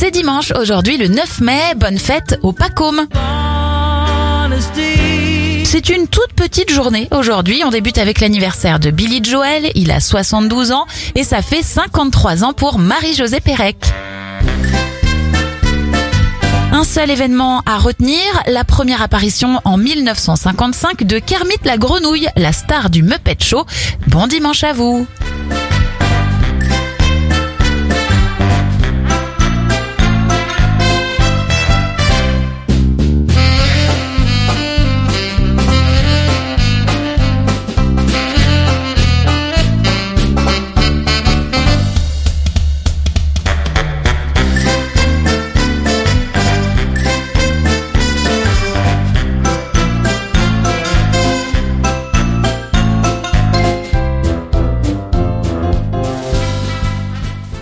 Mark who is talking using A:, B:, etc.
A: C'est dimanche, aujourd'hui le 9 mai, bonne fête au Pacôme. C'est une toute petite journée aujourd'hui. On débute avec l'anniversaire de Billy Joel. Il a 72 ans et ça fait 53 ans pour Marie-Josée Pérec. Un seul événement à retenir, la première apparition en 1955 de Kermit la Grenouille, la star du Muppet Show. Bon dimanche à vous